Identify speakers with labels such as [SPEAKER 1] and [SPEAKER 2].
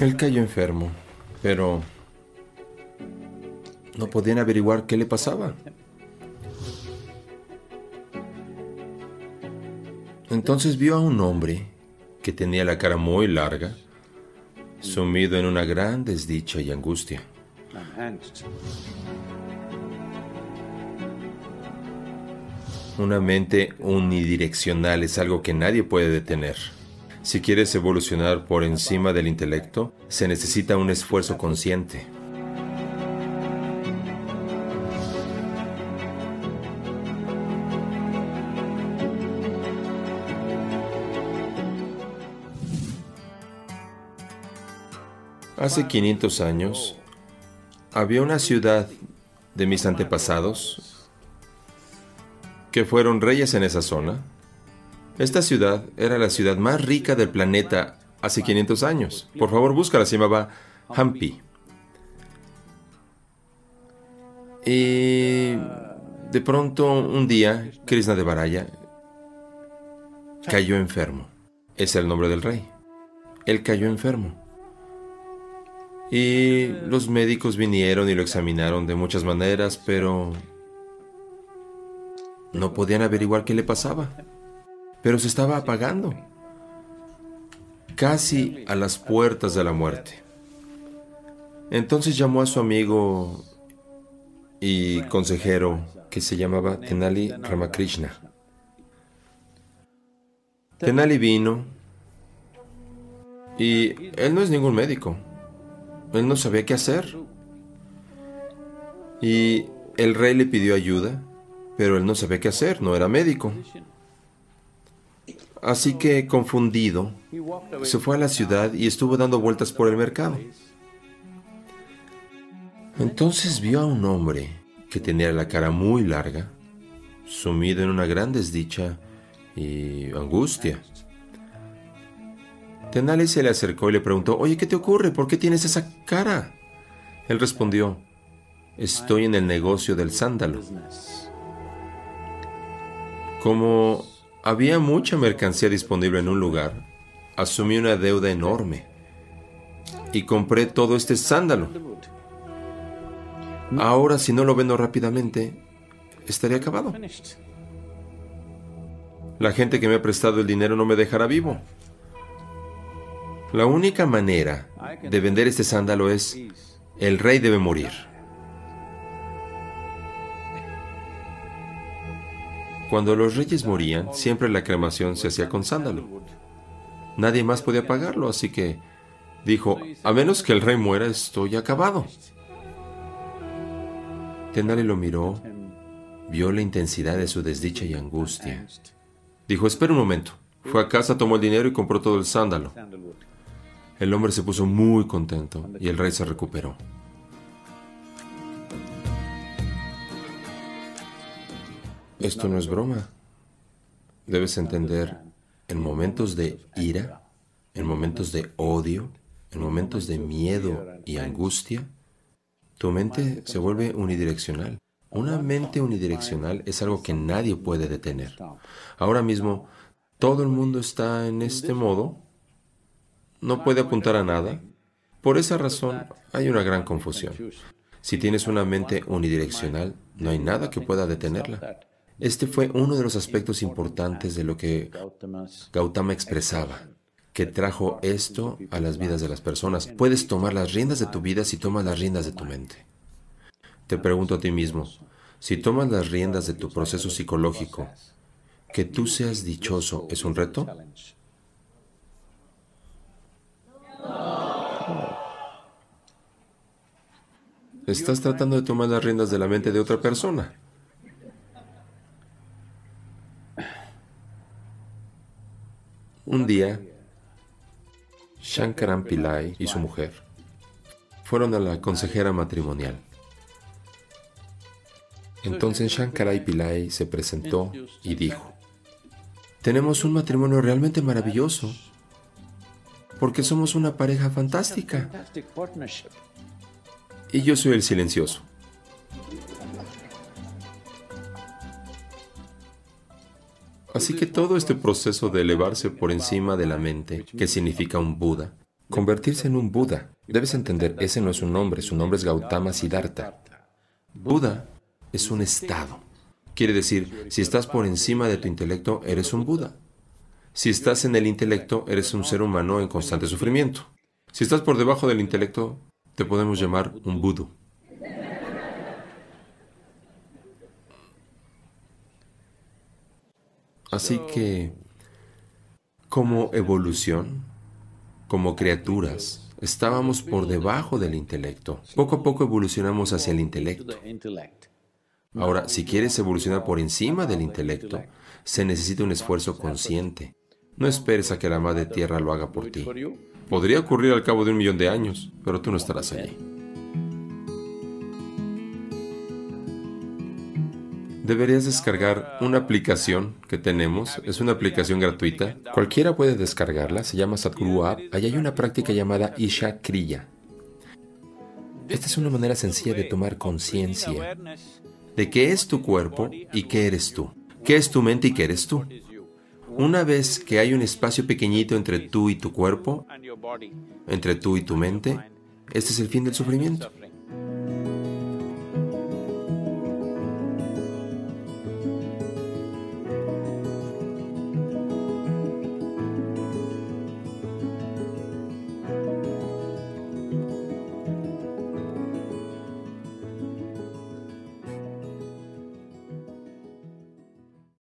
[SPEAKER 1] Él cayó enfermo, pero no podían averiguar qué le pasaba. Entonces vio a un hombre que tenía la cara muy larga, sumido en una gran desdicha y angustia. Una mente unidireccional es algo que nadie puede detener. Si quieres evolucionar por encima del intelecto, se necesita un esfuerzo consciente. Hace 500 años, había una ciudad de mis antepasados que fueron reyes en esa zona. Esta ciudad era la ciudad más rica del planeta hace 500 años. Por favor, búscala, se llamaba Hampi. Y de pronto, un día, Krishna de Baraya cayó enfermo. Es el nombre del rey. Él cayó enfermo. Y los médicos vinieron y lo examinaron de muchas maneras, pero no podían averiguar qué le pasaba. Pero se estaba apagando, casi a las puertas de la muerte. Entonces llamó a su amigo y consejero que se llamaba Tenali Ramakrishna. Tenali vino y él no es ningún médico. Él no sabía qué hacer. Y el rey le pidió ayuda, pero él no sabía qué hacer, no era médico. Así que, confundido, se fue a la ciudad y estuvo dando vueltas por el mercado. Entonces vio a un hombre que tenía la cara muy larga, sumido en una gran desdicha y angustia. Tenali se le acercó y le preguntó, oye, ¿qué te ocurre? ¿Por qué tienes esa cara? Él respondió, estoy en el negocio del sándalo. Como había mucha mercancía disponible en un lugar, asumí una deuda enorme y compré todo este sándalo. Ahora, si no lo vendo rápidamente, estaría acabado. La gente que me ha prestado el dinero no me dejará vivo. La única manera de vender este sándalo es, el rey debe morir. Cuando los reyes morían, siempre la cremación se hacía con sándalo. Nadie más podía pagarlo, así que dijo, a menos que el rey muera, estoy acabado. Tenali lo miró, vio la intensidad de su desdicha y angustia. Dijo, espera un momento. Fue a casa, tomó el dinero y compró todo el sándalo. El hombre se puso muy contento y el rey se recuperó. Esto no es broma. Debes entender, en momentos de ira, en momentos de odio, en momentos de miedo y angustia, tu mente se vuelve unidireccional. Una mente unidireccional es algo que nadie puede detener. Ahora mismo, todo el mundo está en este modo no puede apuntar a nada. Por esa razón hay una gran confusión. Si tienes una mente unidireccional, no hay nada que pueda detenerla. Este fue uno de los aspectos importantes de lo que Gautama expresaba, que trajo esto a las vidas de las personas. Puedes tomar las riendas de tu vida si tomas las riendas de tu mente. Te pregunto a ti mismo, si tomas las riendas de tu proceso psicológico, que tú seas dichoso es un reto? Estás tratando de tomar las riendas de la mente de otra persona. Un día, Shankaran Pillai y su mujer fueron a la consejera matrimonial. Entonces Shankarai Pillai se presentó y dijo, tenemos un matrimonio realmente maravilloso porque somos una pareja fantástica y yo soy el silencioso. Así que todo este proceso de elevarse por encima de la mente, que significa un Buda, Convertirse en un Buda. Debes entender, ese no es un nombre, su nombre es Gautama Siddhartha. Buda es un estado. Quiere decir, si estás por encima de tu intelecto, eres un Buda. Si estás en el intelecto, eres un ser humano en constante sufrimiento. Si estás por debajo del intelecto, te podemos llamar un Budo. Así que, como evolución, como criaturas, estábamos por debajo del intelecto. Poco a poco evolucionamos hacia el intelecto. Ahora, si quieres evolucionar por encima del intelecto, se necesita un esfuerzo consciente. No esperes a que la Madre Tierra lo haga por ti. Podría ocurrir al cabo de un millón de años, pero tú no estarás allí. Deberías descargar una aplicación que tenemos. Es una aplicación gratuita. Cualquiera puede descargarla. Se llama Sadhguru App. Allí hay una práctica llamada Isha Kriya. Esta es una manera sencilla de tomar conciencia de qué es tu cuerpo y qué eres tú. ¿Qué es tu mente y qué eres tú? Una vez que hay un espacio pequeñito entre tú y tu cuerpo, entre tú y tu mente, este es el fin del sufrimiento.